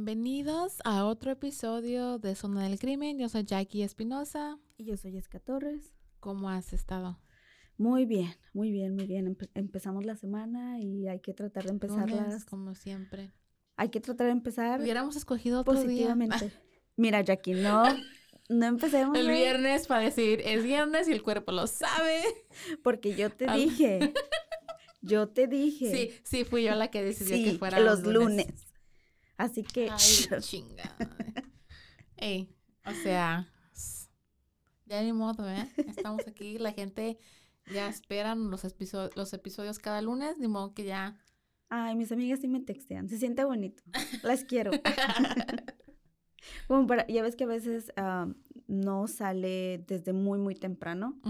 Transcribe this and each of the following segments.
Bienvenidos a otro episodio de Zona del Crimen. Yo soy Jackie Espinosa. Y yo soy Jessica Torres. ¿Cómo has estado? Muy bien, muy bien, muy bien. Empe- empezamos la semana y hay que tratar de empezarlas. Como siempre. Hay que tratar de empezar Hubiéramos escogido otro día. positivamente. Mira, Jackie, no, no empecemos. El viernes para decir, es viernes y el cuerpo lo sabe. Porque yo te dije. Yo te dije. Sí, sí, fui yo la que decidió sí, que fuera los lunes. Así que. Ay, chinga. Ey, o sea, ya ni modo, ¿eh? Estamos aquí, la gente ya esperan los, los episodios cada lunes, ni modo que ya... Ay, mis amigas sí me textean. Se siente bonito. Las quiero. Como para, ya ves que a veces ah, no sale desde muy, muy temprano.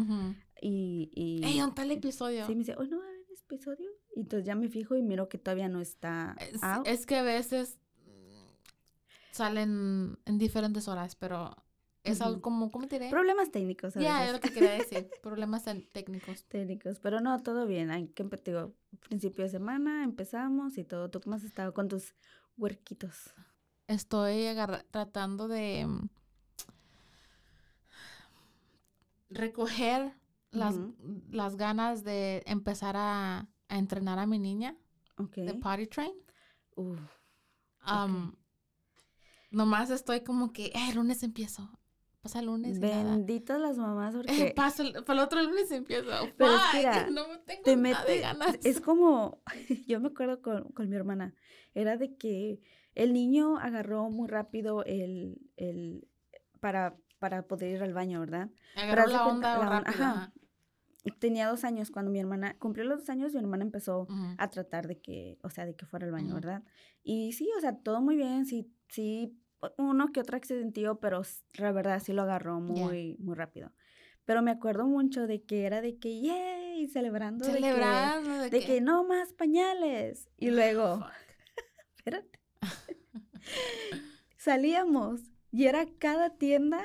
Y. y Ey, un tal episodio. Sí, me dice, hoy no va a haber episodio. Y entonces ya me fijo y miro que todavía no está Es, out. es que a veces salen en diferentes horas, pero es algo como, ¿cómo te diré? Problemas técnicos Ya, es veces. lo que quería decir, problemas técnicos. técnicos. Pero no, todo bien. Hay que digo, principio de semana empezamos y todo. ¿Tú cómo has estado con tus huerquitos? Estoy tratando de mm, recoger las, las ganas de empezar a, a entrenar a mi niña Ok. de potty train. Am, Nomás estoy como que, eh, el lunes empiezo. Pasa el lunes benditas las mamás Eh, porque paso el, para el otro lunes empiezo. Pero mira, no me tengo te nada de ganas. es como, yo me acuerdo con, con mi hermana, era de que el niño agarró muy rápido el, el, para, para poder ir al baño, ¿verdad? Agarró la onda la on- rápido. ajá. ajá. Tenía dos años cuando mi hermana, cumplió los dos años, mi hermana empezó Ujú. a tratar de que, o sea, de que fuera al baño, Ujú. ¿verdad? Y sí, o sea, todo muy bien, sí, sí, uno que otro accidentillo, pero la verdad sí lo agarró muy, muy rápido. Pero me acuerdo mucho de que era de que, yay, celebrando, de que, Celebrando de, de que no más pañales. Y luego, Fuck. espérate, salíamos y era cada tienda.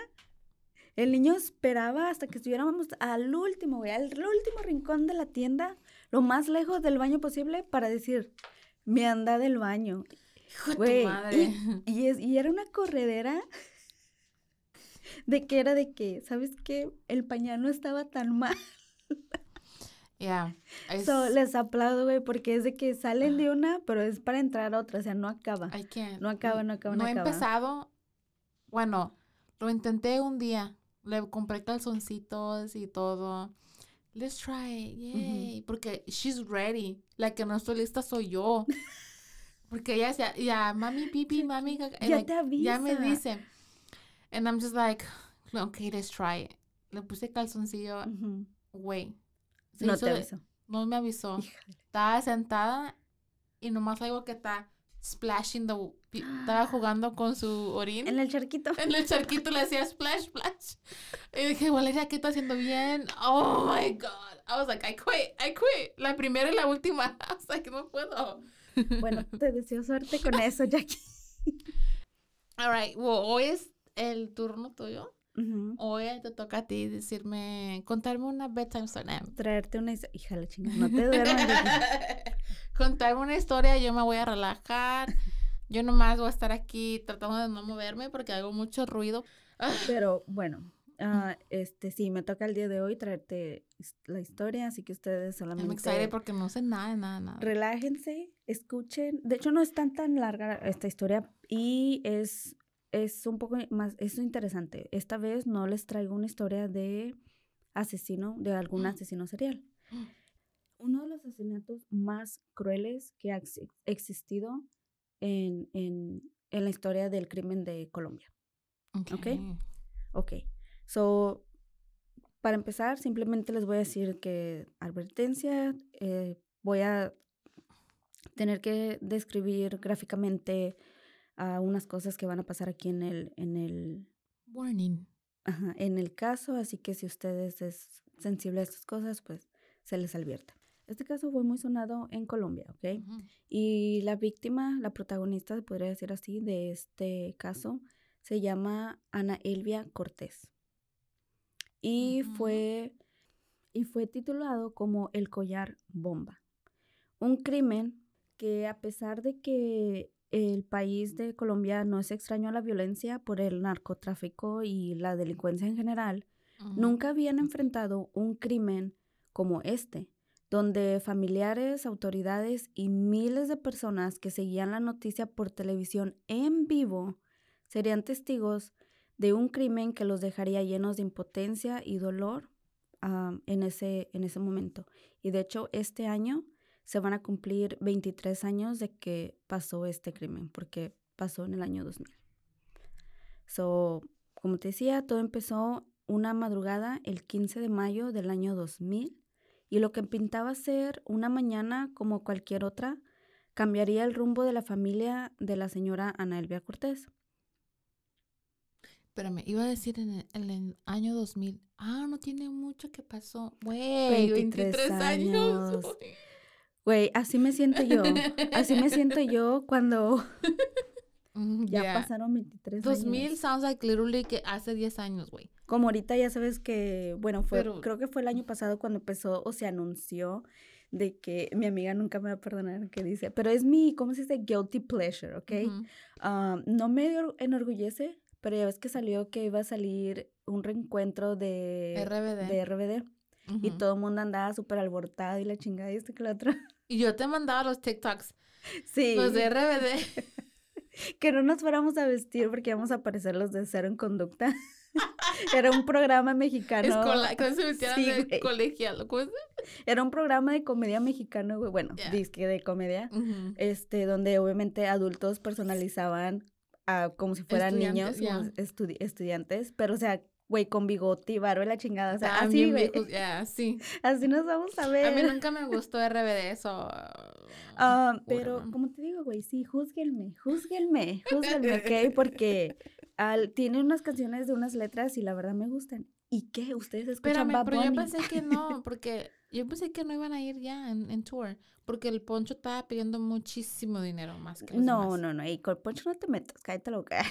El niño esperaba hasta que estuviéramos al último, güey, al último rincón de la tienda, lo más lejos del baño posible para decir, me anda del baño. Hijo de tu Güey, madre. Y, es, y era una corredera de que era de que, ¿sabes qué? El pañal no estaba tan mal. Ya. es- So, les aplaudo, güey, porque es de que salen de una, pero es para entrar a otra, o sea, no acaba. No acaba, no acaba, no No he empezado. Bueno, lo intenté un día. Le compré calzoncitos y todo. Let's try it. Yay. Porque she's ready. La que no estoy lista soy yo. Porque ella decía, ya, mami, pipi, mami. caca", and Ya like, te avisa. Ya me dice. And I'm just like, okay, let's try it. Le puse calzoncillo. Güey. No te aviso. No me avisó. Estaba sentada y nomás algo que está splashing the... pi- Estaba jugando con su orín. En el charquito. En el charquito le hacía splash, splash. Y dije, Valeria, ¿qué está haciendo bien? Oh my God. I was like, I quit, I quit. La primera y la última. I was like, no puedo. Bueno, te deseo suerte con eso, Jackie. All right, well, hoy es el turno tuyo. Hoy te toca a ti decirme, contarme una bedtime story. Traerte una historia. Híjale, chinga, no te duermas. Contarme una historia, yo me voy a relajar. Yo nomás voy a estar aquí tratando de no moverme porque hago mucho ruido. Pero bueno, ah, este, sí, me toca el día de hoy traerte la historia, así que ustedes solamente excited porque no sé nada, nada, nada. relájense, escuchen. De hecho, no es tan tan larga esta historia y es, es un poco más, es interesante. Esta vez no les traigo una historia de asesino, de algún asesino serial. Uno de los asesinatos más crueles que ha ex- existido en, en, en la historia del crimen de Colombia. Ok. Ok, so, para empezar, simplemente les voy a decir que, advertencia, eh, voy a tener que describir gráficamente ah, unas cosas que van a pasar aquí en el, en el, Warning. ajá, en el caso, así que si ustedes es sensible a estas cosas, pues se les advierta. Este caso fue muy sonado en Colombia, ¿ok? Y la víctima, la protagonista, se podría decir así, de este caso, se llama Ana Elvia Cortés. Y fue y fue titulado como El collar bomba. Un crimen que a pesar de que el país de Colombia no es extraño a la violencia por el narcotráfico y la delincuencia en general. Nunca habían enfrentado un crimen como este, donde familiares, autoridades y miles de personas que seguían la noticia por televisión en vivo serían testigos de un crimen que los dejaría llenos de impotencia y dolor en, ese, en ese momento. Y de hecho, este año se van a cumplir 23 años de que pasó este crimen, porque pasó en el año 2000. So, como te decía, todo empezó una madrugada el 15 de mayo del año 2000 y lo que pintaba ser una mañana como cualquier otra cambiaría el rumbo de la familia de la señora Ana Elvia Cortés. Espérame, iba a decir en el, en el año 2000. Ah, no tiene mucho que pasó. Güey, 23 23, años. años. Güey. Así me siento yo. Así me siento yo cuando Mm, ya yeah. pasaron 23 2000 años. sounds like literally que hace 10 años, güey. Como ahorita ya sabes que, bueno, fue, Pero- creo que fue el año pasado cuando empezó o se anunció de que mi amiga nunca me va a perdonar que dice, pero es mi, ¿cómo se dice? Guilty pleasure, ¿ok? Ujú. Ah, no me or- enorgullece, pero ya ves que salió que iba a salir un reencuentro de RBD. de RBD y todo el mundo andaba súper alborotado y la chingada y esto que lo otro. Y yo te mandaba los TikToks. Sí, Los de RBD. que no nos fuéramos a vestir porque íbamos a aparecer los de cero en conducta. Era un programa mexicano. Escola, que se metieran Sí, de colegial. ¿cómo es? Era un programa de comedia mexicano, güey. Bueno, disque de comedia. Este, donde obviamente adultos personalizaban a, como si fueran Estudiantes, niños, como estudi- estudiantes, pero o sea, güey, con bigote y barba la chingada. O sea, así, güey. ya, sí. Así nos vamos a ver. A mí nunca me gustó RBD, eso. Ah, pero, como te digo, güey, sí, júzguenme, júzguenme, júzguenme, ¿ok? Porque al, tiene unas canciones de unas letras y la verdad me gustan. ¿Y qué? ¿Ustedes escuchan Espérame, Bad pero yo pensé que no, porque yo pensé que no iban a ir ya en, en tour, porque el Poncho estaba pidiendo muchísimo dinero más que los No, demás. no, no, y con Poncho no te metas, cállate loca.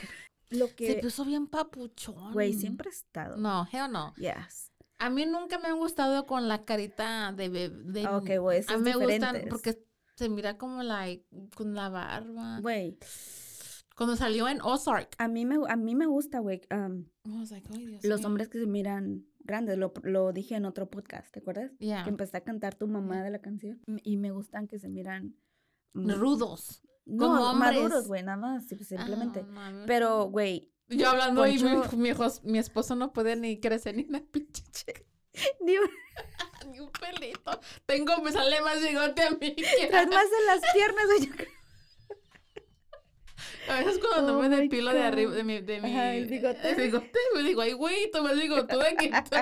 Lo Se que, puso bien papuchón. güey, siempre he estado. No, hell no. Yes. A mí nunca me han gustado con la carita de bebé. Ah, Ok, güey, A mí me gustan porque se mira como like, con la barba. Güey, Cuando salió en Ozark. a mí me, a mí me gusta, güey, was like, "Ay, Dios los mío". hombres que se miran grandes. Lo, lo dije en otro podcast, ¿te acuerdas? Yeah. Que empecé a cantar tu mamá de la canción. Y me gustan que se miran... Rudos. No, como maduros, güey, nada más, simplemente. Ah, no, Pero, güey, Yo hablando y mi, mi, mi esposo no puede ni crecer ni una pinche chica, digo, ni un pelito. Tengo, me sale más bigote a mí. que- traes más en las piernas, güey. A veces cuando Oh no me depilo de arriba, God. de mi, de mi Ajá, el bigote. el bigote, me digo, ay, güey, tú me bigotuda que tú.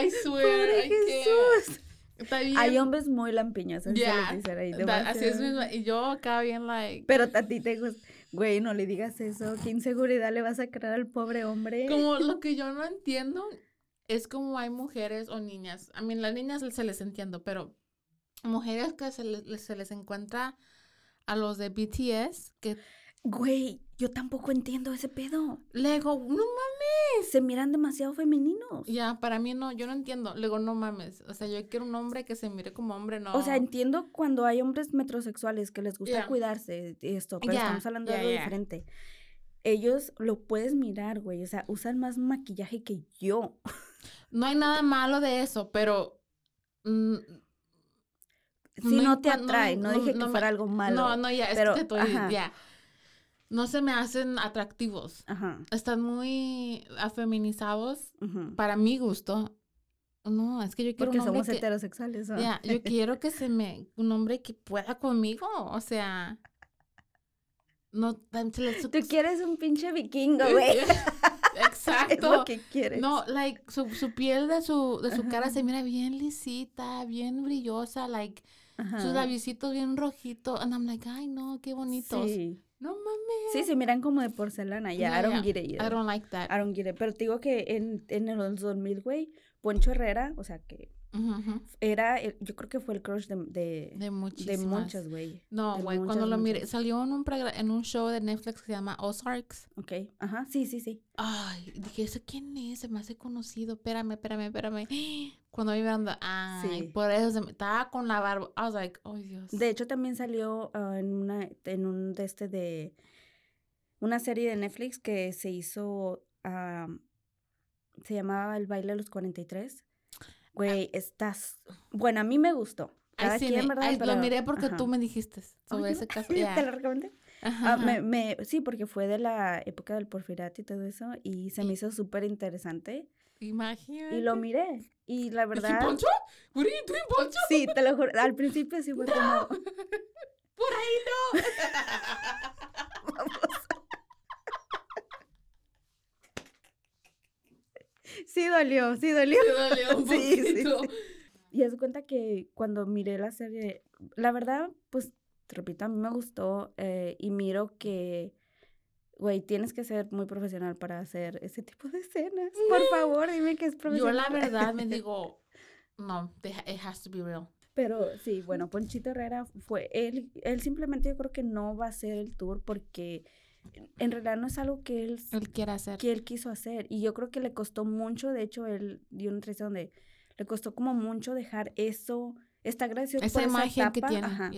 I swear, Pobre I can't. Jesús. Está bien. Hay hombres muy lampiños, así ahí. da- así es demasiado. mismo. Y yo acá bien, like. Pero a ti te gusta. Güey, no le digas eso. ¿Qué inseguridad le vas a crear al pobre hombre? Como lo que yo no entiendo es como hay mujeres o niñas. A mí las niñas se les entiendo, pero mujeres que se les, se les encuentra a los de BTS que Güey, yo tampoco entiendo ese pedo. le digo, no mames. Se miran demasiado femeninos. Ya, para mí no, yo no entiendo. Le digo, no mames. O sea, yo quiero un hombre que se mire como hombre, no. O sea, entiendo cuando hay hombres metrosexuales que les gusta cuidarse y esto, pero estamos hablando de algo diferente. ellos lo puedes mirar, güey. O sea, usan más maquillaje que yo. No hay nada malo de eso, pero... mm, Si no, No te atrae, no, no, dije que no fuera algo malo. No, no, ya, pero, es que estoy, ya. No se me hacen atractivos. Ajá. Están muy afeminizados para mi gusto. No, es que yo quiero Porque un hombre somos que... heterosexuales. ¿no? Ya, yo quiero que se me... Un hombre que pueda conmigo, o sea... No, su- Tú quieres un pinche vikingo, güey. es Exacto. lo que quieres. No, like, su, su piel de su, de su cara se mira bien lisita, bien brillosa, like, Ajá. sus labiositos bien rojitos. And I'm like, ay, no, qué bonitos. Sí. No mames. sí, se miran como de porcelana. Ya, Yeah, I don't yeah. get it either. I don't like that. I don't get it. Pero te digo que en, en los 2000, güey, Poncho Herrera, o sea, que Era, el- yo creo que fue el crush de, de, De muchas, güey. No, güey, cuando lo miré, salió en un, en un show de Netflix que se llama Ozarks. Ok, ajá, sí, sí, sí. Ay, dije, ¿ese quién es? Se me hace conocido. Espérame, espérame, espérame. Cuando vi mirando, ay, Sí. por eso se me, estaba con la barba. I was like, oh, Dios. De hecho, también salió ah, en una, en un de este de, una serie de Netflix que se hizo, ah, se llamaba El baile de los 43. Güey, estás, bueno, a mí me gustó. Ay, Cada sí, quien, me- ¿verdad? ay, Pero- lo miré porque ajá. tú me dijiste sobre ¿sí? ese caso. ¿Te ya. lo recomendé? Ajá, Ah, ajá. me, me, sí, porque fue de la época del porfiriato y todo eso, y se me hizo súper interesante. Imagínate. Y lo miré. Y la ¿Dije, verdad, Poncho? What are you doing, Poncho? sí, te lo juro, al principio sí fue como, Por ahí no. sí dolió, sí dolió. Me dolió un Sí, sí, poquito. Y haz de cuenta que cuando miré la serie, la verdad, pues, te repito, a mí me gustó eh, y miro que, güey, tienes que ser muy profesional para hacer ese tipo de escenas. Por favor, dime que es Yo profesional. la verdad me digo, no, it has to be real. Pero sí, bueno, Ponchito Herrera fue, él, él simplemente yo creo que no va a hacer el tour porque en realidad no es algo que él, Él quiere hacer. que él quiso hacer. Y yo creo que le costó mucho, de hecho, él dio una entrevista donde le costó como mucho dejar eso, está agradecido Esa por imagen esa que tiene. ajá,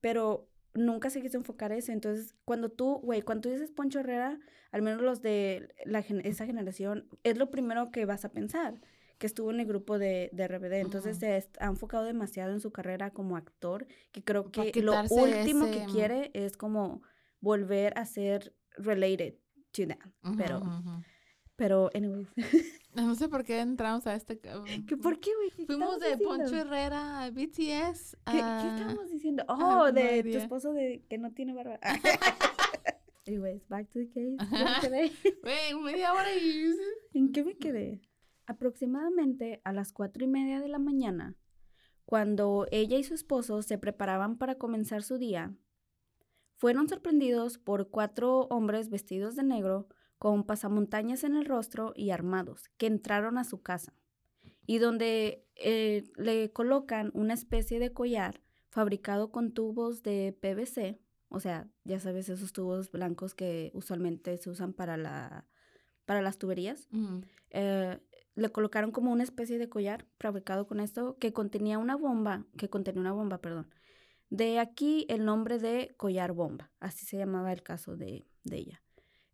pero nunca se quiso enfocar eso. Entonces, cuando tú, güey, cuando tú dices Poncho Herrera, al menos los de la, esa generación, es lo primero que vas a pensar, que estuvo en el grupo de, de RBD. Entonces, Ujú. se est- ha enfocado demasiado en su carrera como actor, que creo que lo último ese, que mm. quiere es como volver a ser related to that. Ujú, pero, ujú, ujú. pero, anyways. No sé por qué entramos a este. ca- ¿Qué, ¿Por qué, güey? ¿Qué Fuimos de diciendo? Poncho Herrera a BTS. ¿Qué, a- ¿Qué estábamos diciendo? Oh, de tu esposo de que no tiene barba. Anyways, back to the case. Güey, media hora y. ¿En qué me quedé? Aproximadamente a las cuatro y media de la mañana, cuando ella y su esposo se preparaban para comenzar su día, fueron sorprendidos por cuatro hombres vestidos de negro con pasamontañas en el rostro y armados, que entraron a su casa, y donde eh, le colocan una especie de collar fabricado con tubos de PVC, o sea, ya sabes, esos tubos blancos que usualmente se usan para, la, para las tuberías. Eh, le colocaron como una especie de collar fabricado con esto que contenía una bomba, que contenía una bomba, perdón. De aquí el nombre de collar bomba, así se llamaba el caso de, de ella.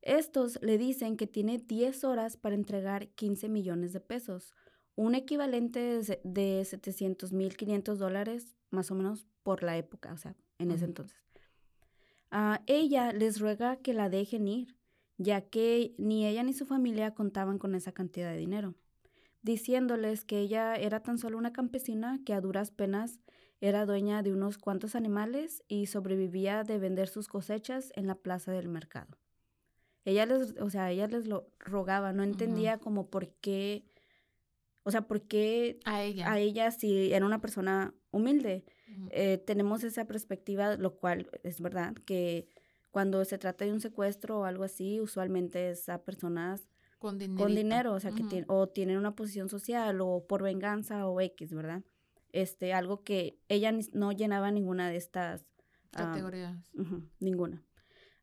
Estos le dicen que tiene 10 horas para entregar 15 millones de pesos, un equivalente de de 700 mil 500 dólares más o menos por la época, o sea, en ese entonces. Ah, ella les ruega que la dejen ir, ya que ni ella ni su familia contaban con esa cantidad de dinero, diciéndoles que ella era tan solo una campesina que a duras penas era dueña de unos cuantos animales y sobrevivía de vender sus cosechas en la plaza del mercado. Ella les, o sea, ella les lo rogaba, no entendía como por qué, o sea, por qué A ella. a ella si era una persona humilde. Eh, tenemos esa perspectiva, lo cual es verdad, que cuando se trata de un secuestro o algo así, usualmente es a personas Con dinero. con dinero, o sea, que Ujú. tien- o tienen una posición social o por venganza o X, ¿verdad? Este, algo que ella no llenaba ninguna de estas Categorías. Ninguna.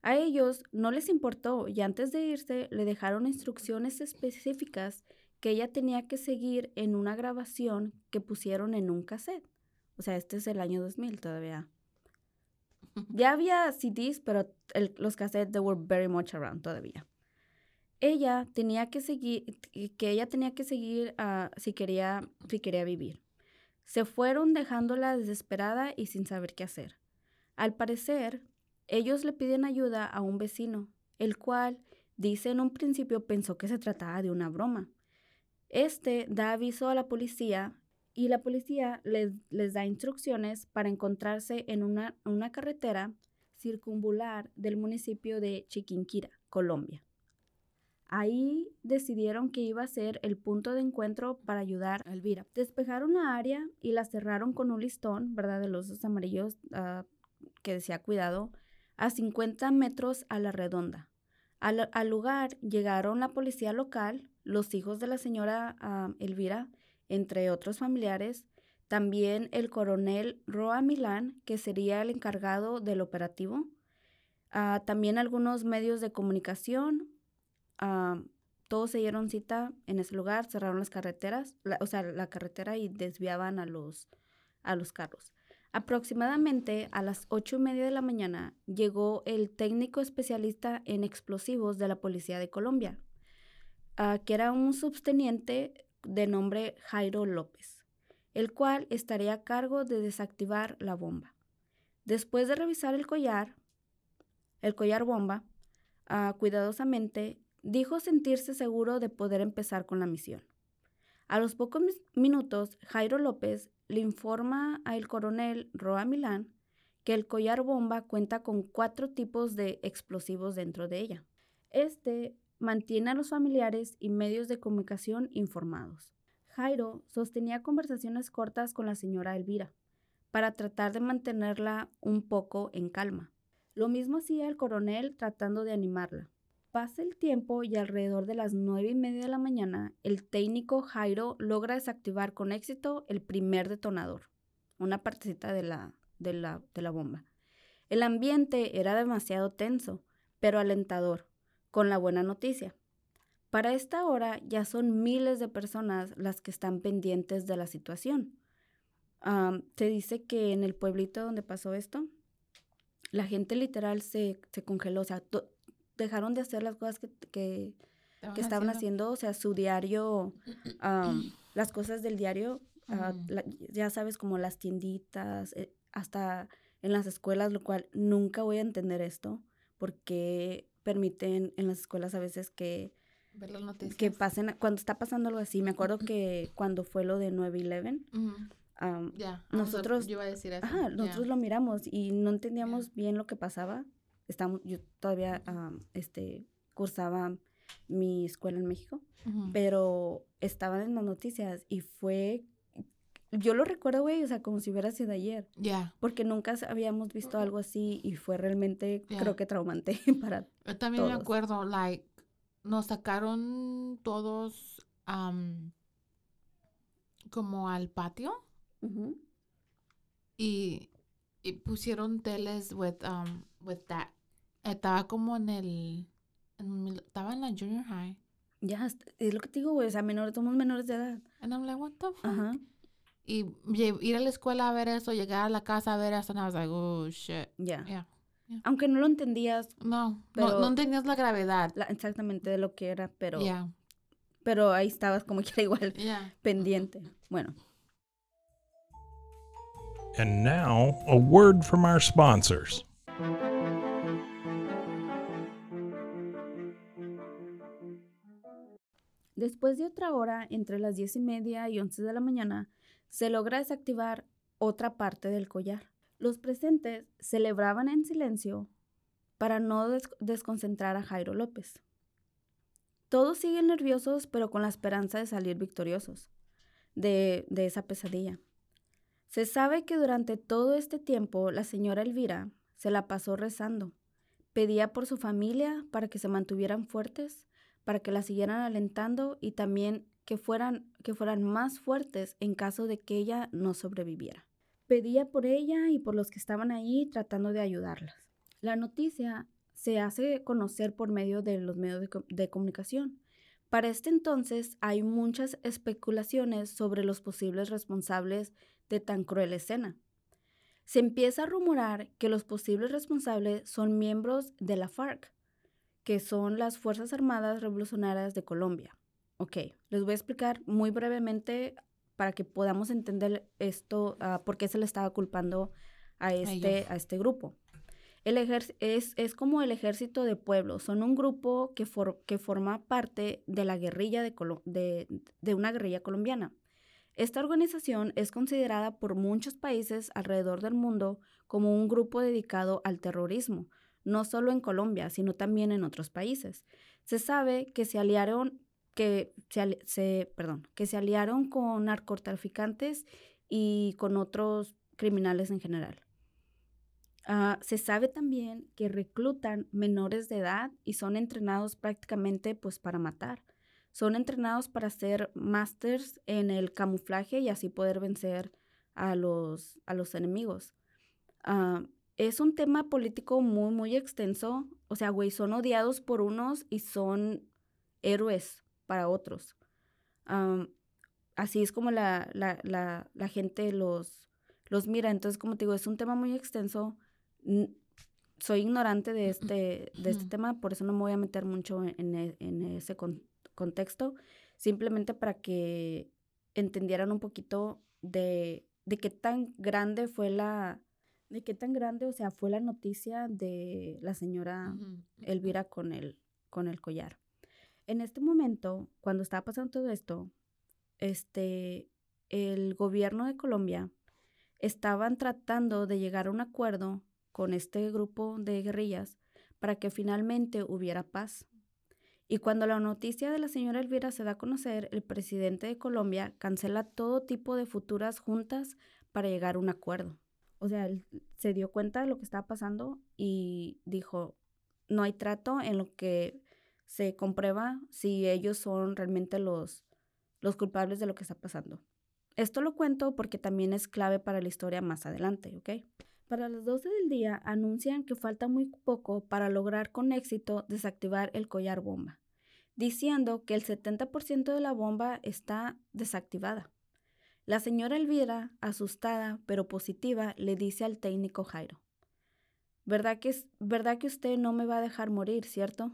A ellos no les importó y antes de irse le dejaron instrucciones específicas que ella tenía que seguir en una grabación que pusieron en un cassette. O sea, este es el año 2000 todavía. Ya había CDs, pero el- los cassettes they were very much around todavía. Ella tenía que seguir, que ella tenía que seguir ah, si, quería, si quería vivir. Se fueron dejándola desesperada y sin saber qué hacer. Al parecer, ellos le piden ayuda a un vecino, el cual dice en un principio pensó que se trataba de una broma. Este da aviso a la policía y la policía les, da instrucciones para encontrarse en una, una carretera circunvular del municipio de Chiquinquira, Colombia. Ahí decidieron que iba a ser el punto de encuentro para ayudar a Elvira. Despejaron la área y la cerraron con un listón, ¿verdad? De los amarillos ah, que decía cuidado, a 50 metros a la redonda. Al, al lugar llegaron la policía local, los hijos de la señora ah, Elvira, entre otros familiares, también el coronel Roa Milán, que sería el encargado del operativo, ah, también algunos medios de comunicación, ah, todos se dieron cita en ese lugar, cerraron las carreteras, la- o sea, la carretera y desviaban a los, a los carros. Aproximadamente a las ocho y media de la mañana llegó el técnico especialista en explosivos de la Policía de Colombia, ah, que era un subteniente de nombre Jairo López, el cual estaría a cargo de desactivar la bomba. Después de revisar el collar, el collar bomba, ah, cuidadosamente, dijo sentirse seguro de poder empezar con la misión. A los pocos minutos, Jairo López le informa al coronel Roa Milán que el collar bomba cuenta con cuatro tipos de explosivos dentro de ella. Este mantiene a los familiares y medios de comunicación informados. Jairo sostenía conversaciones cortas con la señora Elvira para tratar de mantenerla un poco en calma. Lo mismo hacía el coronel tratando de animarla. Pasa el tiempo y alrededor de las nueve y media de la mañana, el técnico Jairo logra desactivar con éxito el primer detonador, una partecita de la, de la, de la bomba. El ambiente era demasiado tenso, pero alentador, con la buena noticia. Para esta hora ya son miles de personas las que están pendientes de la situación. Se dice que en el pueblito donde pasó esto, la gente literal se, se congeló, o sea, dejaron de hacer las cosas que, que, que estaban haciendo, o sea, su diario, las cosas del diario, la- ya sabes, como las tienditas, eh, hasta en las escuelas, lo cual nunca voy a entender esto, porque permiten en las escuelas a veces que, Ver las noticias. que pasen, cuando está pasando algo así, me acuerdo que cuando fue lo de 9-11, Ujú, am, Ya. o sea, nosotros- yo iba a decir eso. Ajá, nosotros lo miramos y no entendíamos bien lo que pasaba. Estamos, yo todavía am, este, cursaba mi escuela en México, pero estaban en las noticias y fue, yo lo recuerdo, güey, o sea, como si hubiera sido ayer, Ya. porque nunca habíamos visto algo así y fue realmente, creo que traumante para... Yo también me todos. acuerdo, like, nos sacaron todos am, como al patio y, y pusieron teles with, um, with that. Estaba como en el, en estaba en la junior high. Ya, es lo que te digo, güey, o sea, menores, somos menores de edad. And I'm like, what the fuck? Ajá. Y ir a la escuela a ver eso, llegar a la casa a ver eso, and I was like, oh, shit. Ya. Yeah. Aunque no lo entendías No, Pero- no, no entendías la gravedad. la- exactamente de lo que era, pero, Yeah, pero ahí estabas como que era igual yeah. pendiente. Bueno, And now, a word from our sponsors. Después de otra hora, entre las diez y media y once de la mañana, se logra desactivar otra parte del collar. Los presentes celebraban en silencio para no des- desconcentrar a Jairo López. Todos siguen nerviosos, pero con la esperanza de salir victoriosos de esa pesadilla. Se sabe que durante todo este tiempo la señora Elvira se la pasó rezando. Pedía por su familia para que se mantuvieran fuertes para que la siguieran alentando y también que fueran, que fueran más fuertes en caso de que ella no sobreviviera. Pedía por ella y por los que estaban ahí tratando de ayudarlas. La noticia se hace conocer por medio de los medios de, co- de comunicación. Para este entonces hay muchas especulaciones sobre los posibles responsables de tan cruel escena. Se empieza a rumorar que los posibles responsables son miembros de la FARC, que son las Fuerzas Armadas Revolucionarias de Colombia. Ok, les voy a explicar muy brevemente para que podamos entender esto, ah, por qué se le estaba culpando a este, a este grupo. El es, es como el ejército de pueblo, son un grupo que, for- que forma parte de la guerrilla de, Colo- de, de una guerrilla colombiana. Esta organización es considerada por muchos países alrededor del mundo como un grupo dedicado al terrorismo, no solo en Colombia, sino también en otros países. Se sabe que se aliaron, que se, perdón, que se aliaron con narcotraficantes y con otros criminales en general. Ah, se sabe también que reclutan menores de edad y son entrenados prácticamente pues para matar. Son entrenados para ser masters en el camuflaje y así poder vencer a los, a los enemigos. Ah, es un tema político muy, muy extenso. O sea, güey, son odiados por unos y son héroes para otros. Así es como la, la, la, la gente los, los mira. Entonces, como te digo, es un tema muy extenso. Soy ignorante de este, de este tema, por eso no me voy a meter mucho en, en e- en ese con- contexto. Simplemente para que entendieran un poquito de, de qué tan grande fue la, de qué tan grande, o sea, fue la noticia de la señora. Elvira con el, con el collar. En este momento, cuando estaba pasando todo esto, este, el gobierno de Colombia estaban tratando de llegar a un acuerdo con este grupo de guerrillas para que finalmente hubiera paz. Y cuando la noticia de la señora Elvira se da a conocer, el presidente de Colombia cancela todo tipo de futuras juntas para llegar a un acuerdo. O sea, él se dio cuenta de lo que estaba pasando y dijo, no hay trato en lo que se comprueba si ellos son realmente los, los culpables de lo que está pasando. Esto lo cuento porque también es clave para la historia más adelante, ¿ok? Para las 12 del día anuncian que falta muy poco para lograr con éxito desactivar el collar bomba, diciendo que el 70% de la bomba está desactivada. La señora Elvira, asustada pero positiva, le dice al técnico Jairo, ¿verdad que, ¿verdad que usted no me va a dejar morir, cierto?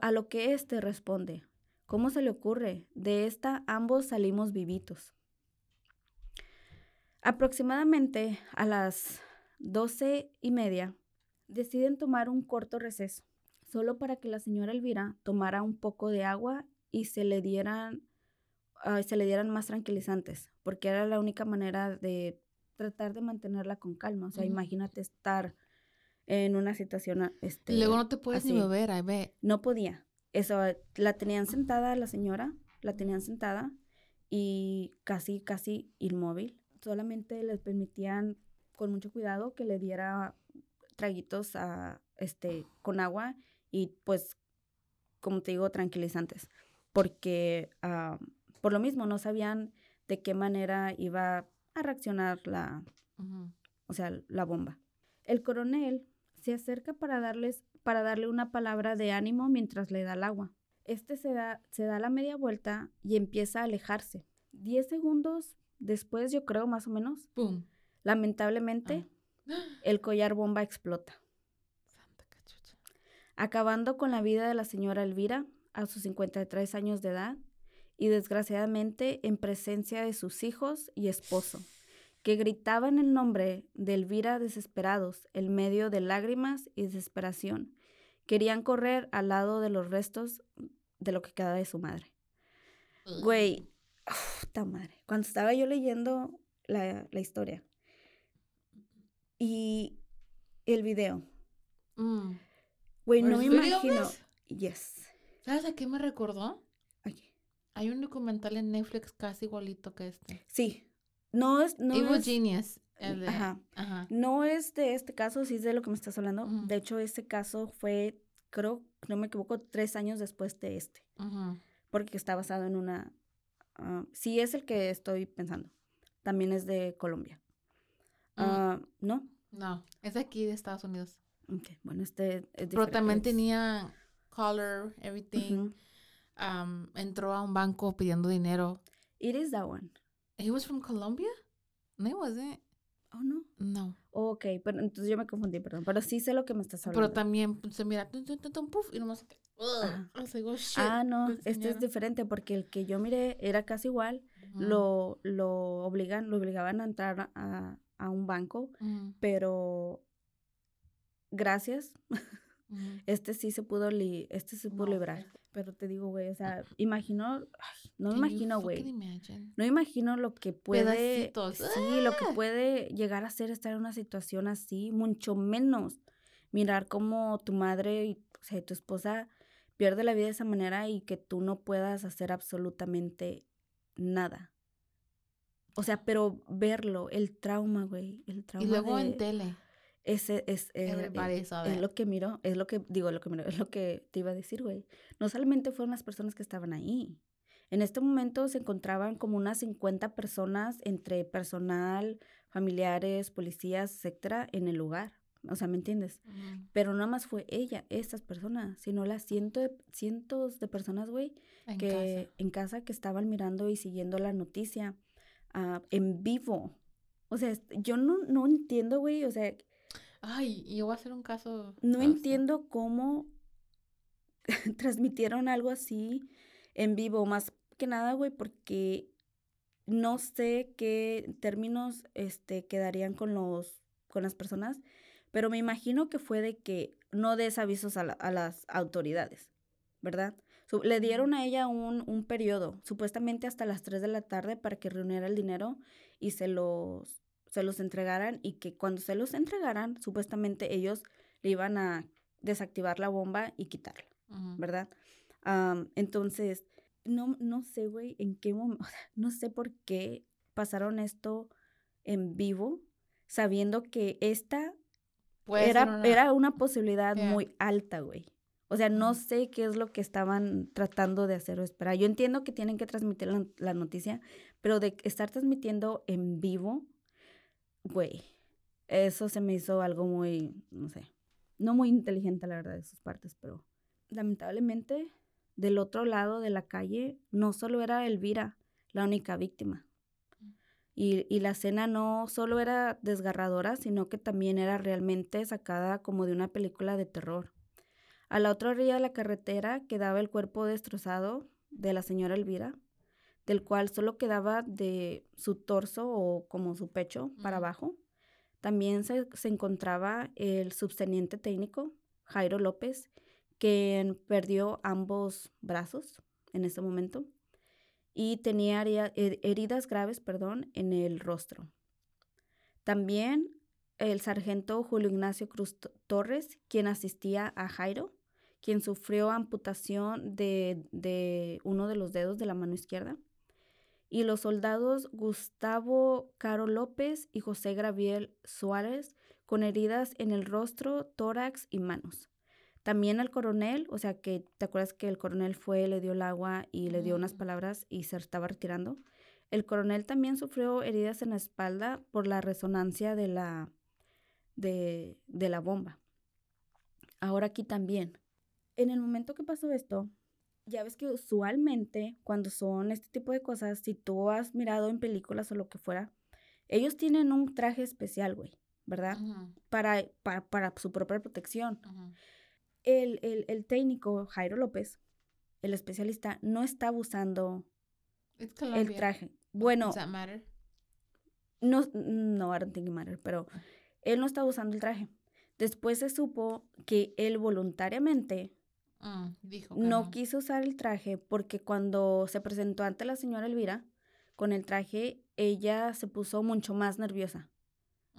A lo que éste responde, ¿cómo se le ocurre? De esta ambos salimos vivitos. Aproximadamente a las doce y media deciden tomar un corto receso, solo para que la señora Elvira tomara un poco de agua y se le dieran, se le dieran más tranquilizantes, porque era la única manera de tratar de mantenerla con calma. O sea, imagínate estar en una situación ah, este, Y luego no te puedes ni así. beber, ahí ve. no podía. Eso, la tenían sentada la señora, la tenían sentada y casi, casi inmóvil. Solamente les permitían con mucho cuidado que le diera traguitos a, este, con agua y pues, como te digo, tranquilizantes. Porque ah, por lo mismo no sabían de qué manera iba a reaccionar la, o sea, la bomba. El coronel se acerca para, darles, para darle una palabra de ánimo mientras le da el agua. Este se da, se da la media vuelta y empieza a alejarse. Diez segundos después, yo creo más o menos, Boom. lamentablemente, el collar bomba explota, Santa cachucha. acabando con la vida de la señora Elvira a sus 53 años de edad y desgraciadamente en presencia de sus hijos y esposo, que gritaban el nombre de Elvira desesperados, en medio de lágrimas y desesperación. Querían correr al lado de los restos de lo que quedaba de su madre. Güey, puta madre. Cuando estaba yo leyendo la, la historia y el video, Mm. güey, no ¿Where's me imagino. Yes. ¿Sabes a qué me recordó? Hay un documental en Netflix casi igualito que este. Sí. No es, no Evil es, Genius. de- Ajá. Ajá. no es de este caso, sí es de lo que me estás hablando. De hecho, este caso fue, creo, no me equivoco, tres años después de este. Ujú. porque está basado en una... ah, sí es el que estoy pensando. También es de Colombia. Mm. Ah, ¿No? No, es de aquí de Estados Unidos. Ok, bueno, este es Pero diferente, también es- tenía color, everything. Um, entró a un banco pidiendo dinero. It is that one. He was from Colombia? No, he wasn't. ¿Oh, no? No. Ok, pero entonces yo me confundí, perdón. Pero sí sé lo que me estás hablando. Pero también se mira, tun, tun, tun, tun, puf, y nomás oh, shit, Ah, no, este es diferente porque el que yo miré era casi igual. Lo, lo obligan, lo obligaban a entrar a, a un banco, pero gracias, este sí se pudo, li- este se pudo No, librar. Pero te digo, güey, o sea, imagino, ay, no me imagino, güey. No imagino lo que puede, Pedacitos. sí, lo que ¡Ah! puede llegar a ser estar en una situación así, mucho menos mirar cómo tu madre y o sea, tu esposa pierde la vida de esa manera y que tú no puedas hacer absolutamente nada. O sea, pero verlo, el trauma, güey, el trauma Y luego de- en tele. Ese es, eh, eh, es that. lo que miro, es lo que digo, lo que miro, es lo que te iba a decir, güey. No solamente fueron las personas que estaban ahí. En este momento se encontraban como unas 50 personas entre personal, familiares, policías, etcétera, en el lugar. O sea, ¿me entiendes? Pero no más fue ella, estas personas, sino las ciento de- cientos de personas, güey, que casa. en casa que estaban mirando y siguiendo la noticia ah, en vivo. O sea, yo no, no entiendo, güey, o sea, Ay, yo voy a hacer un caso. no entiendo cómo transmitieron algo así en vivo, más que nada, güey, porque no sé qué términos este, quedarían con los con las personas, pero me imagino que fue de que no des avisos a, la- a las autoridades, ¿verdad? Le dieron a ella un, un periodo, supuestamente hasta las 3 de la tarde, para que reuniera el dinero y se los, se los entregaran y que cuando se los entregaran, supuestamente ellos le iban a desactivar la bomba y quitarla. ¿verdad? Entonces, no, no sé, güey, en qué momento, no sé por qué pasaron esto en vivo, sabiendo que esta Puede era, una- era una posibilidad Yeah. muy alta, güey. O sea, no sé qué es lo que estaban tratando de hacer o esperar. Yo entiendo que tienen que transmitir la, la noticia, pero de estar transmitiendo en vivo, güey, eso se me hizo algo muy, no sé, no muy inteligente, la verdad, de sus partes, pero lamentablemente, del otro lado de la calle, no solo era Elvira la única víctima. Y, y la escena no solo era desgarradora, sino que también era realmente sacada como de una película de terror. A la otra orilla de la carretera quedaba el cuerpo destrozado de la señora Elvira, del cual solo quedaba de su torso o como su pecho para abajo. También se, se encontraba el subteniente técnico, Jairo López, quien perdió ambos brazos en ese momento y tenía heridas graves, perdón, en el rostro. También el sargento Julio Ignacio Cruz Torres, quien asistía a Jairo, quien sufrió amputación de, de uno de los dedos de la mano izquierda. Y los soldados Gustavo Caro López y José Graviel Suárez, con heridas en el rostro, tórax y manos. También el coronel, o sea que te acuerdas que el coronel fue, le dio el agua y le dio unas palabras y se estaba retirando. El coronel también sufrió heridas en la espalda por la resonancia de la, de, de la bomba. Ahora aquí también. En el momento que pasó esto, ya ves que usualmente cuando son este tipo de cosas, si tú has mirado en películas o lo que fuera, ellos tienen un traje especial, güey, ¿verdad? Para, para, para su propia protección. El, el, el técnico Jairo López, el especialista, no estaba usando It's el traje. Bueno, Does that matter? no, no, I don't think it matter, pero Ah. él no estaba usando el traje. Después se supo que él voluntariamente Mm, dijo no quiso usar el traje porque cuando se presentó ante la señora Elvira con el traje, ella se puso mucho más nerviosa.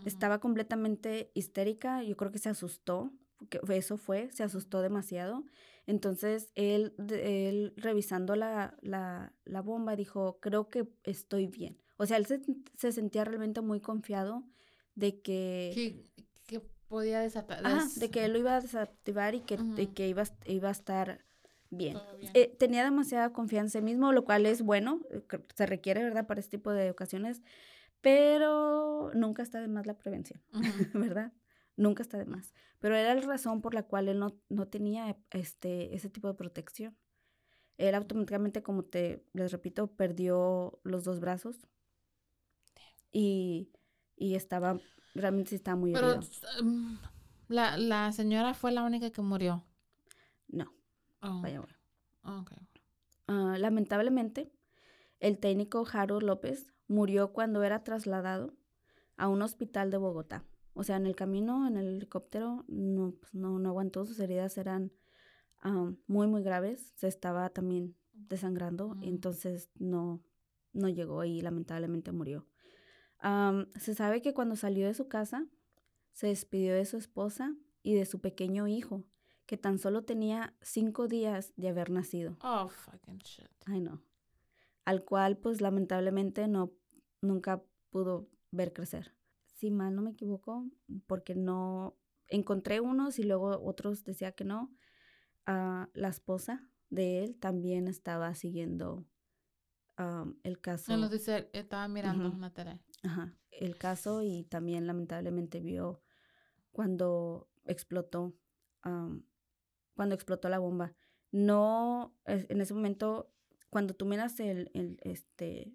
Estaba completamente histérica, yo creo que se asustó, que eso fue, se asustó demasiado. Entonces él, él revisando la, la, la bomba dijo, creo que estoy bien. O sea, él se, se sentía realmente muy confiado de que podía desatar. Ajá, des- de que lo iba a desactivar y que, y Ujú. que iba, iba a estar bien. bien. Eh, tenía demasiada confianza en sí mismo, lo cual es bueno, eh, se requiere, ¿verdad?, para este tipo de ocasiones, pero nunca está de más la prevención, Ujú. ¿verdad? Nunca está de más. Pero era la razón por la cual él no, no tenía este, ese tipo de protección. Él automáticamente, como te les repito, perdió los dos brazos y Y estaba, realmente sí estaba muy Pero herido. mm, la, la señora fue la única que murió. No, Oh, vaya, bueno. ok. Ah, lamentablemente, el técnico Harold López murió cuando era trasladado a un hospital de Bogotá. O sea, en el camino, en el helicóptero, no, pues, no, no aguantó, sus heridas eran ah, muy, muy graves. Se estaba también desangrando, Mm. entonces no, no llegó y lamentablemente murió. Am, se sabe que cuando salió de su casa, se despidió de su esposa y de su pequeño hijo, que tan solo tenía cinco días de haber nacido. Oh, fucking shit. Ay, no. Al cual, pues, lamentablemente no, nunca pudo ver crecer. Si mal no me equivoco, porque no encontré unos y luego otros decía que no. ah, la esposa de él también estaba siguiendo am, el caso. En los dice, estaba mirando una tele. Ajá, el caso y también lamentablemente vio cuando explotó, cuando explotó la bomba. No, en ese momento, cuando tú miras el, el, este,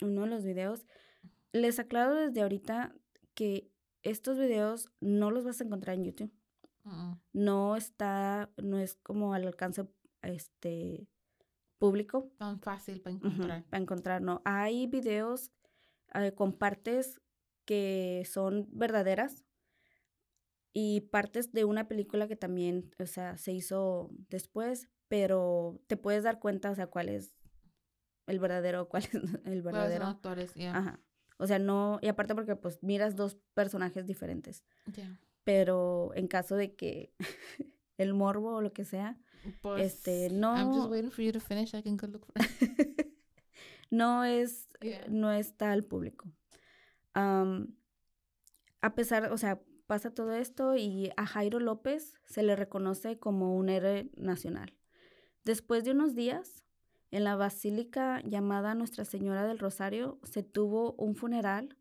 uno de los videos, les aclaro desde ahorita que estos videos no los vas a encontrar en YouTube. Mm. No está, no es como al alcance, este, público Tan fácil para encontrar. para encontrar, ¿no? Hay videos eh, con partes que son verdaderas y partes de una película que también, o sea, se hizo después, pero te puedes dar cuenta, o sea, cuál es el verdadero, cuál es el ¿Cuáles son verdadero. actores? Yeah. Ajá. O sea, no, y aparte porque pues miras dos personajes diferentes, Yeah. pero en caso de que el morbo o lo que sea, Pues, Este, I'm no- just waiting for you to finish. I can go look for it. no es, Yeah. no está al público. A pesar, o sea, pasa todo esto y a Jairo López se le reconoce como un héroe nacional. Después de unos días, en la basílica llamada Nuestra Señora del Rosario, se tuvo un funeral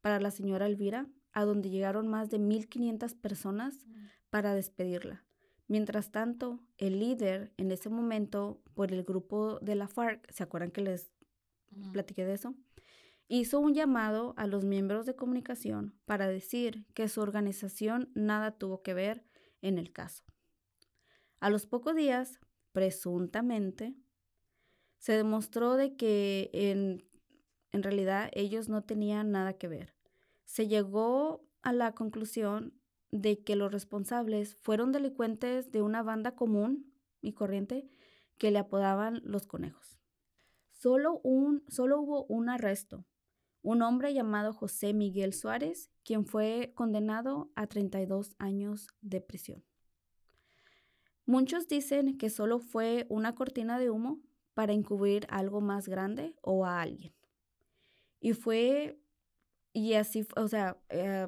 para la señora Elvira, a donde llegaron más de 1.500 personas para despedirla. Mientras tanto, el líder en ese momento por el grupo de la FARC, ¿se acuerdan que les Platiqué de eso? Hizo un llamado a los miembros de comunicación para decir que su organización nada tuvo que ver en el caso. A los pocos días, presuntamente, se demostró de que en, en realidad ellos no tenían nada que ver. Se llegó a la conclusión de que los responsables fueron delincuentes de una banda común y corriente que le apodaban los conejos. Solo, un, solo hubo un arresto, un hombre llamado José Miguel Suárez, quien fue condenado a 32 años de prisión. Muchos dicen que solo fue una cortina de humo para encubrir algo más grande o a alguien. Y fue, y así, o sea, eh,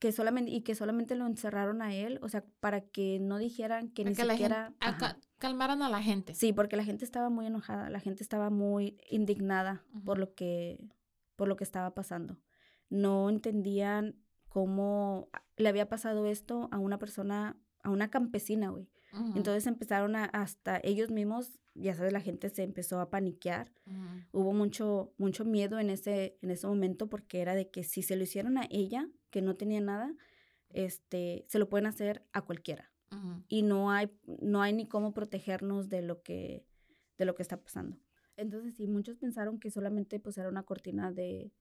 que solamente, y que solamente lo encerraron a él, o sea, para que no dijeran que ni que la siquiera... gente, a calmaran a la gente. Sí, porque la gente estaba muy enojada, la gente estaba muy indignada por Ujú. lo que por lo que estaba pasando. No entendían cómo le había pasado esto a una persona, a una campesina, güey. Ujú, Entonces empezaron a hasta ellos mismos, ya sabes, la gente se empezó a paniquear. ujú. Hubo mucho mucho miedo en ese en ese momento porque era de que si se lo hicieron a ella, que no tenía nada, este, se lo pueden hacer a cualquiera. Y no hay, no hay ni cómo protegernos de lo que, de lo que está pasando. Entonces, sí, muchos pensaron que solamente pues era una cortina de,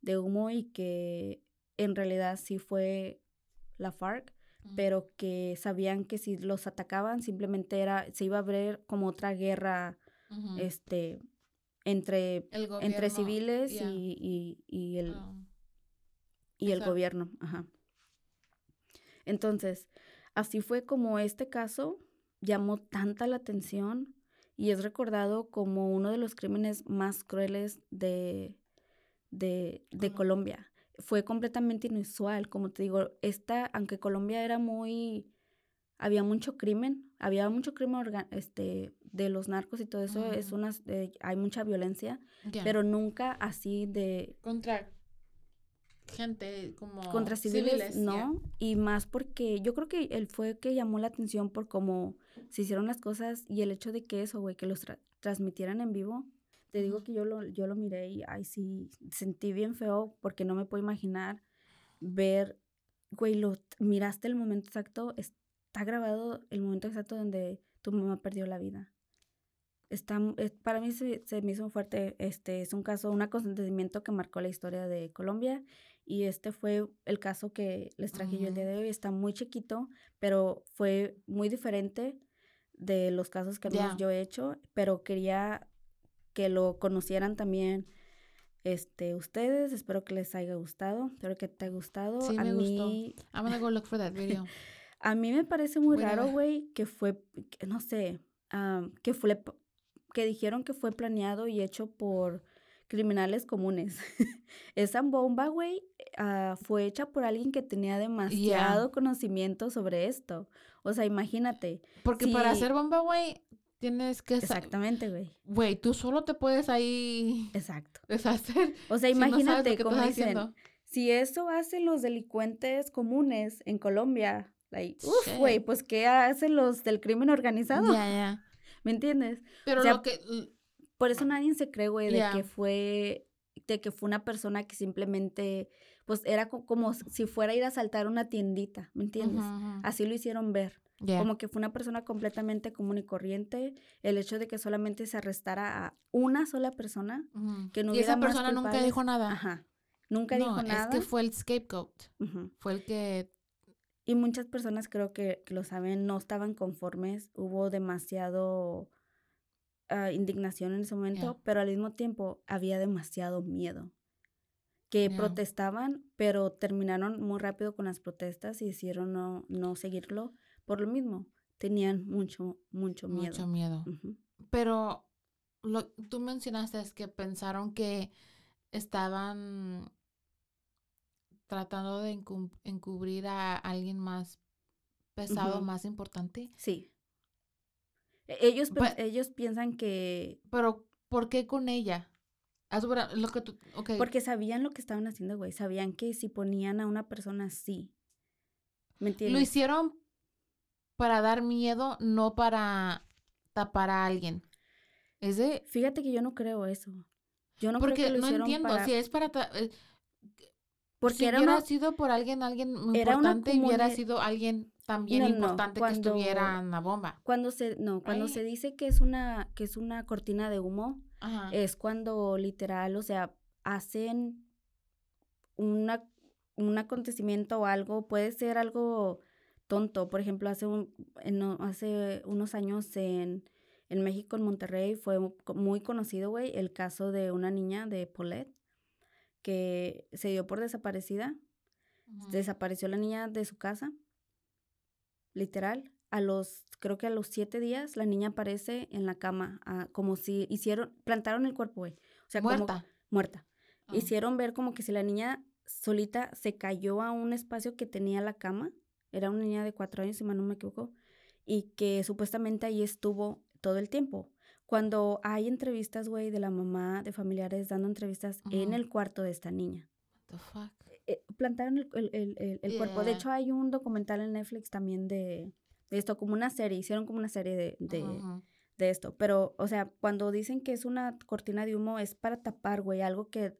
de humo y que en realidad sí fue la FARC, pero que sabían que si los atacaban simplemente era, se iba a abrir como otra guerra este, entre, entre civiles yeah. y, y, y el, Ah, y el gobierno. Ajá. Entonces, así fue como este caso llamó tanta la atención y es recordado como uno de los crímenes más crueles de, de, de Colombia. Fue completamente inusual, como te digo, esta, aunque Colombia era muy, había mucho crimen, había mucho crimen este, de los narcos y todo eso, es Ujú. unas, eh, hay mucha violencia, yeah. pero nunca así de, contra gente como contra civiles, yeah. no, y más porque yo creo que él fue que llamó la atención por cómo se hicieron las cosas y el hecho de que eso, güey, que los tra- transmitieran en vivo. te digo que yo lo, yo lo miré y, ay, sí, sentí bien feo porque no me puedo imaginar ver, güey, lo, miraste el momento exacto, está grabado el momento exacto donde tu mamá perdió la vida. Está, para mí se, se me hizo fuerte, este, es un caso, un acontecimiento que marcó la historia de Colombia y este fue el caso que les traje yo el día de hoy. Está muy chiquito, pero fue muy diferente de los casos que yo he hecho, pero quería que lo conocieran también este, ustedes. Espero que les haya gustado, espero que te haya gustado. Sí, a me gustó. mí, I'm gonna go look for that video. a mí me parece muy raro, güey, que fue, que no sé, am, que fue, que dijeron que fue planeado y hecho por criminales comunes. Esa bomba, güey, ah, fue hecha por alguien que tenía demasiado conocimiento sobre esto. O sea, imagínate. Porque para hacer bomba, güey, tienes que... Exactamente, güey. Güey, tú solo te puedes ahí Exacto. deshacer. O sea, si no imagínate, que como dicen, haciendo. si eso hacen los delincuentes comunes en Colombia, like, uf, güey, pues ¿qué hacen los del crimen organizado? Ya, ya. ¿Me entiendes? Pero sea, lo que... Por eso nadie se cree, güey, de que fue de que fue una persona que simplemente pues era co- como si fuera a ir a saltar una tiendita, ¿me entiendes? Así lo hicieron ver, como que fue una persona completamente común y corriente. El hecho de que solamente se arrestara a una sola persona, que no y esa hubiera más persona nunca dijo nada. ajá, nunca no, dijo es nada. que fue el scapegoat. Fue el que... Y muchas personas creo que, que lo saben, no estaban conformes, hubo demasiado ah, indignación en ese momento, pero al mismo tiempo había demasiado miedo. Que protestaban, pero terminaron muy rápido con las protestas y decidieron no, no seguirlo por lo mismo. Tenían mucho, mucho miedo. Mucho miedo. Pero lo, tú mencionaste es que pensaron que estaban tratando de encub- encubrir a alguien más pesado, más importante. Sí. E- Ellos, But- ellos piensan que... Pero, ¿por qué con ella? Lo que tú, Porque sabían lo que estaban haciendo, güey. Sabían que si ponían a una persona así, ¿me lo entiendes? hicieron para dar miedo, no para tapar a alguien. Es de, Fíjate que yo no creo eso. Yo no creo porque que lo no entiendo, para... si es para, ta- eh, porque si era hubiera una... sido por alguien, alguien muy era importante, hubiera sido alguien también No, no, importante cuando- que estuviera en la bomba. Cuando se... No, cuando se dice que es una, que es una cortina de humo, Ajá. es cuando literal, o sea, hacen una, un acontecimiento o algo, puede ser algo tonto. Por ejemplo, hace, un, en hace unos años en, en México, en Monterrey, fue muy conocido, güey, el caso de una niña de Paulette que se dio por desaparecida. Desapareció la niña de su casa, literal. A los, creo que a los siete días, la niña aparece en la cama, ah, como si hicieron, plantaron el cuerpo, güey. O sea, como- Muerta. muerta. Ah. Hicieron ver como que si la niña solita se cayó a un espacio que tenía la cama. Era una niña de cuatro años, si mal no me equivoco. Y que supuestamente ahí estuvo todo el tiempo. Cuando hay entrevistas, güey, de la mamá, de familiares dando entrevistas en el cuarto de esta niña. What the fuck? Plantaron el, el- el- el- cuerpo. De hecho, hay un documental en Netflix también de, de esto, como una serie. Hicieron como una serie de, de, esto. Pero, o sea, cuando dicen que es una cortina de humo, es para tapar, güey, algo que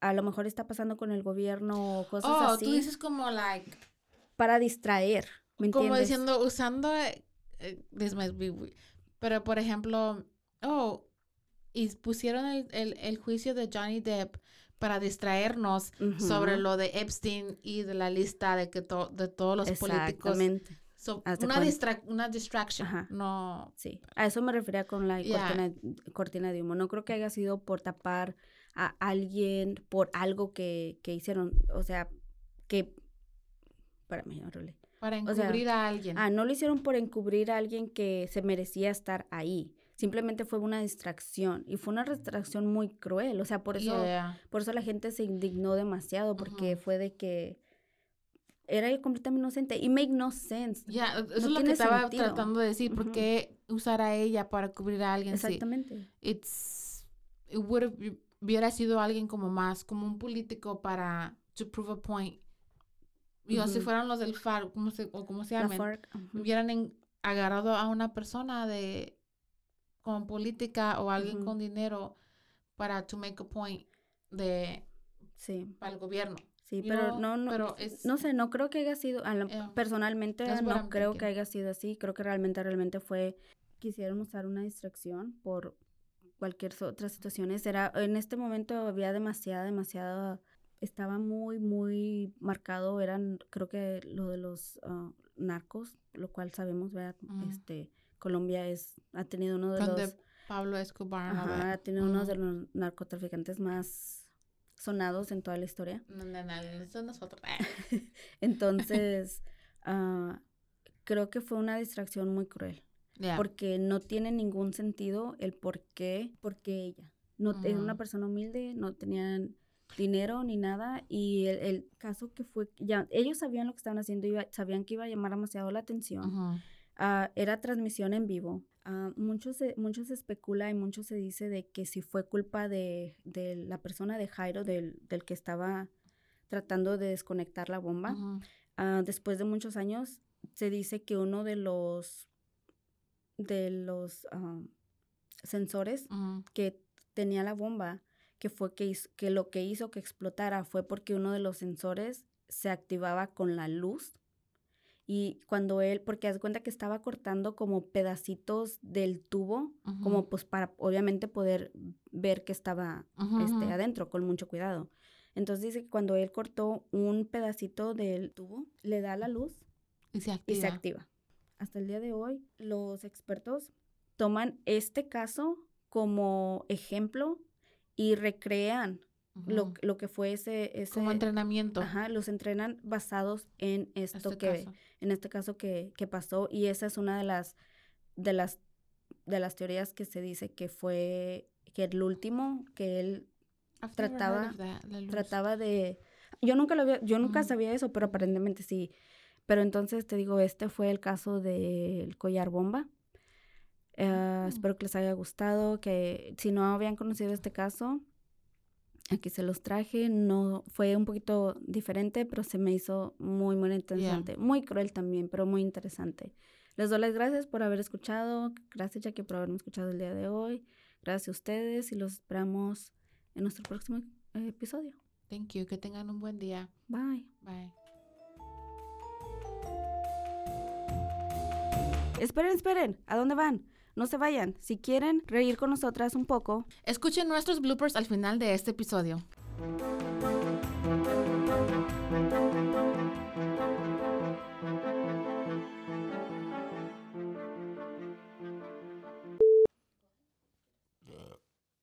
a lo mejor está pasando con el gobierno o cosas Oh, así. tú dices como like, Para distraer, ¿me como entiendes? diciendo, usando, eh, eh, this might be weird, pero por ejemplo, oh, y pusieron el, el, el juicio de Johnny Depp para distraernos sobre lo de Epstein y de la lista de que to- de todos los políticos. Exactamente. So, una, distra- una distraction, Ajá. no. Sí, a eso me refería con la Yeah. cortina, cortina de humo. No creo que haya sido por tapar a alguien por algo que, que hicieron. O sea, que... Horrible. Para O sea, encubrir a alguien. Ah, no lo hicieron por encubrir a alguien que se merecía estar ahí. Simplemente fue una distracción. Y fue una distracción muy cruel. O sea, por eso, Yeah. por eso la gente se indignó demasiado. Porque fue de que era completamente inocente. Y make no sense. Ya, eso No es lo que estaba sentido. tratando de decir. ¿Por qué usar a ella para cubrir a alguien? Exactamente. It's, it would have- hubiera sido alguien como más, como un político para to prove a point. Yo, si Ujú. fueran los del FARC, como se, o como se La llaman, hubieran en- agarrado a una persona de con política o alguien con dinero para to make a point de Sí, para el gobierno. sí, pero know, no, no, pero es- no sé, no creo que haya sido, la- Yeah. personalmente no creo que haya sido así, creo que realmente, realmente fue, quisieron usar una distracción por cualquier otras situaciones, era, en este momento había demasiada, demasiada, estaba muy, muy marcado, eran, creo que lo de los ah, narcos, lo cual sabemos, ¿verdad? Este, Colombia es, ha tenido uno de Con los... de Pablo Escobar. a Ajá, ver. tiene uno de los narcotraficantes más sonados en toda la historia. No, no, no, eso es nosotros. Entonces, ah, creo que fue una distracción muy cruel, Yeah. porque no tiene ningún sentido el por qué, porque ella. No era una persona humilde, no tenían dinero ni nada y el, el caso que fue ya ellos sabían lo que estaban haciendo iba- sabían que iba a llamar demasiado la atención Ujú. Ah, era transmisión en vivo. Ah, mucho, se, mucho se especula y mucho se dice de que si fue culpa de, de la persona de Jairo, del, del que estaba tratando de desconectar la bomba. Ah, después de muchos años, se dice que uno de los, de los sensores que tenía la bomba, que fue que, hizo- que lo que hizo que explotara fue porque uno de los sensores se activaba con la luz. Y cuando él, porque haz cuenta que estaba cortando como pedacitos del tubo, como pues para obviamente poder ver que estaba este, ujú. adentro con mucho cuidado. Entonces dice que cuando él cortó un pedacito del tubo, le da la luz Y se y activa. se activa. Hasta el día de hoy, los expertos toman este caso como ejemplo y recrean lo, lo que fue ese... ese Como entrenamiento. Ajá, los entrenan basados en esto este que, caso. en este caso que, que pasó y esa es una de las, de las, de las teorías que se dice que fue, que el último, que él trataba- that, trataba de yo nunca lo había, yo nunca sabía eso pero aparentemente sí pero entonces te digo este fue el caso del collar bomba Eh, Mm. espero que les haya gustado que si no habían conocido este caso aquí se los traje no fue un poquito diferente pero se me hizo muy muy interesante muy cruel también pero muy interesante les doy las gracias por haber escuchado gracias Jackie por haberme escuchado el día de hoy gracias a ustedes y los esperamos en nuestro próximo eh, episodio Thank you. Que tengan un buen día. Bye. Bye. Esperen, esperen. ¿A dónde van? No se vayan. Si quieren reír con nosotras un poco, Escuchen nuestros bloopers al final de este episodio.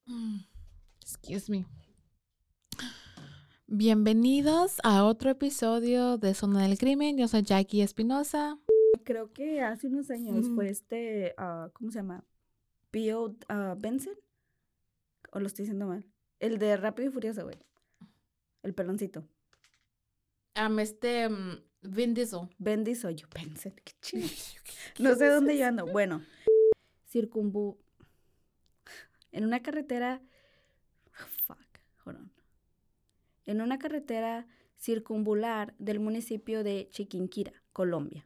Excuse me. Bienvenidos a otro episodio de Zona del Crimen. Yo soy Jackie Espinosa. Creo que hace unos años fue este, ah, ¿cómo se llama? Pio ah, Benson. ¿O lo estoy diciendo mal? El de Rápido y Furioso, güey. El peloncito. Um, este mm, Vin Diesel. Bendy soy yo, Benson. Qué chido. No sé dónde yo ando. Bueno, circunbu... En una carretera... Fuck, hold on. En una carretera circunvular del municipio de Chiquinquira, Colombia.